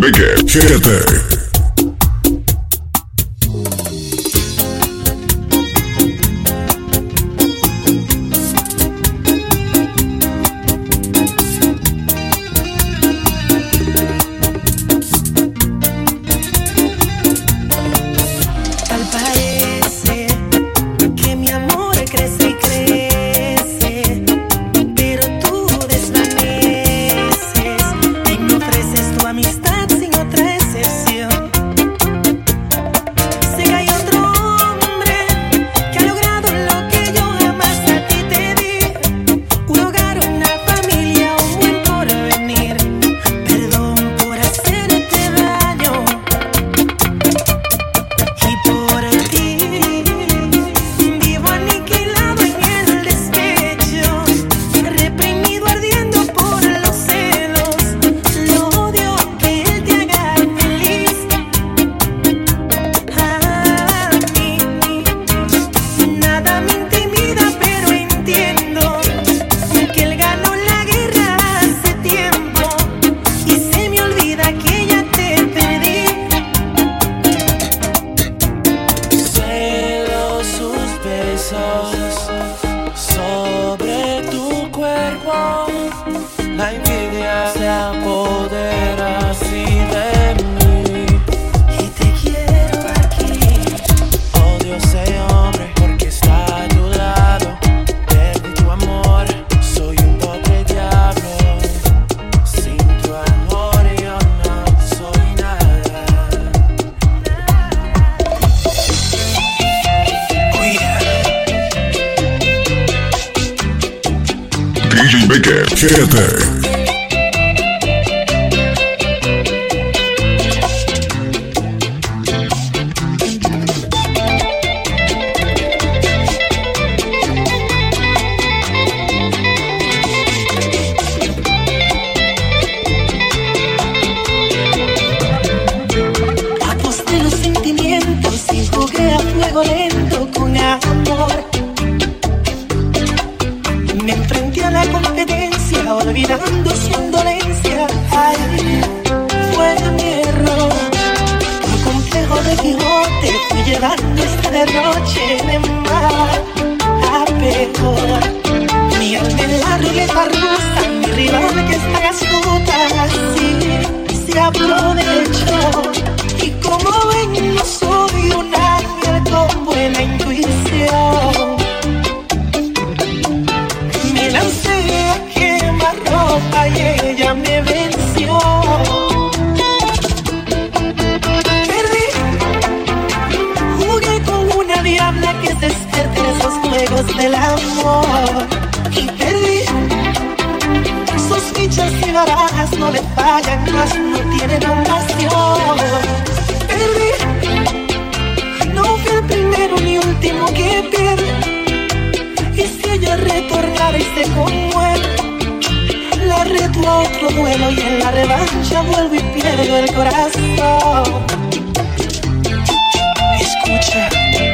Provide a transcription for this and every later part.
Phil Baker. GT. Chelema, apego. Ni al la ruleta rusa, mi rival que está astuta, así se aprovechó. Y como ven, no soy un ángel con buena intuición. el amor y perdí. Sus fichas y barajas no le fallan más, no tiene compasión. Perdí. No fui el primero ni último que pierde. Y si ella retornara y se conmueve, la reto a otro duelo y en la revancha vuelvo y pierdo el corazón. Escucha.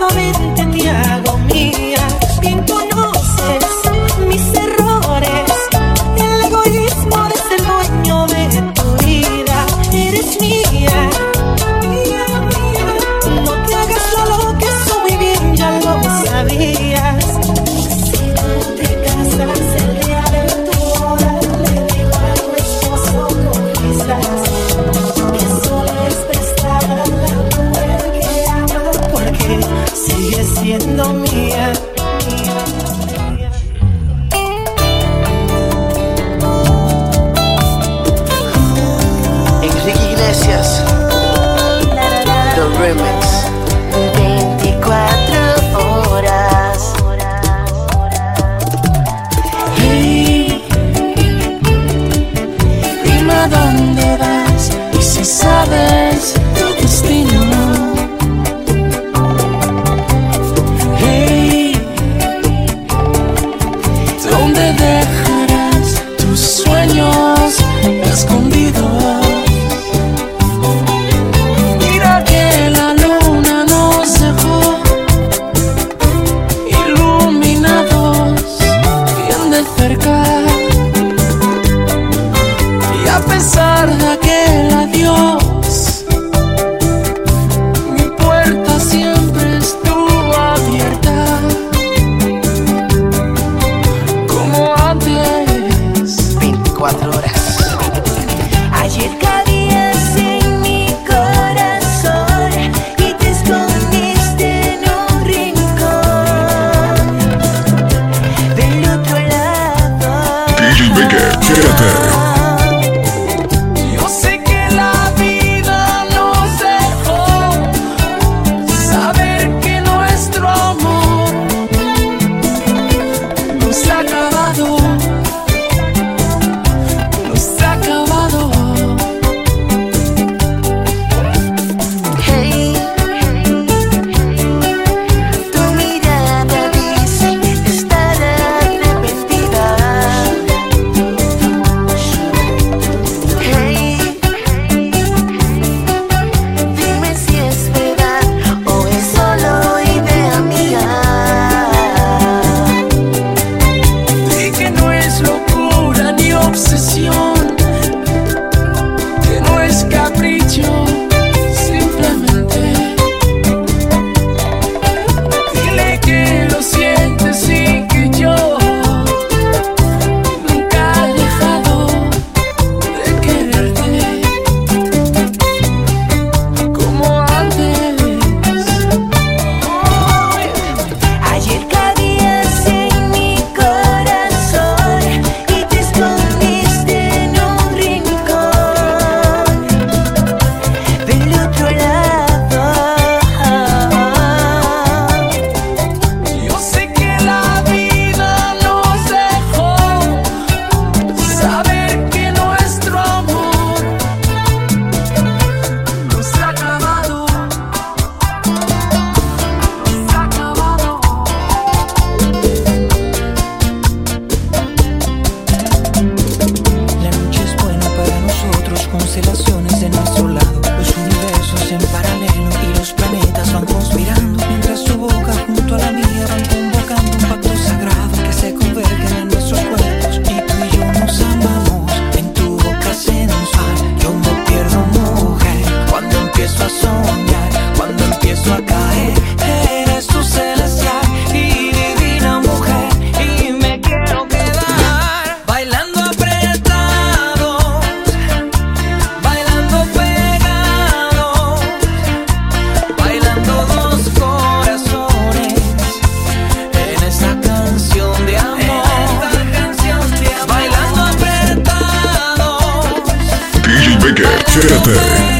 todo me entendía conmigo. pesar de aquel adiós. de nuestro lado, los universos en paralelo y los planetas van conspirando mientras su boca Чатер.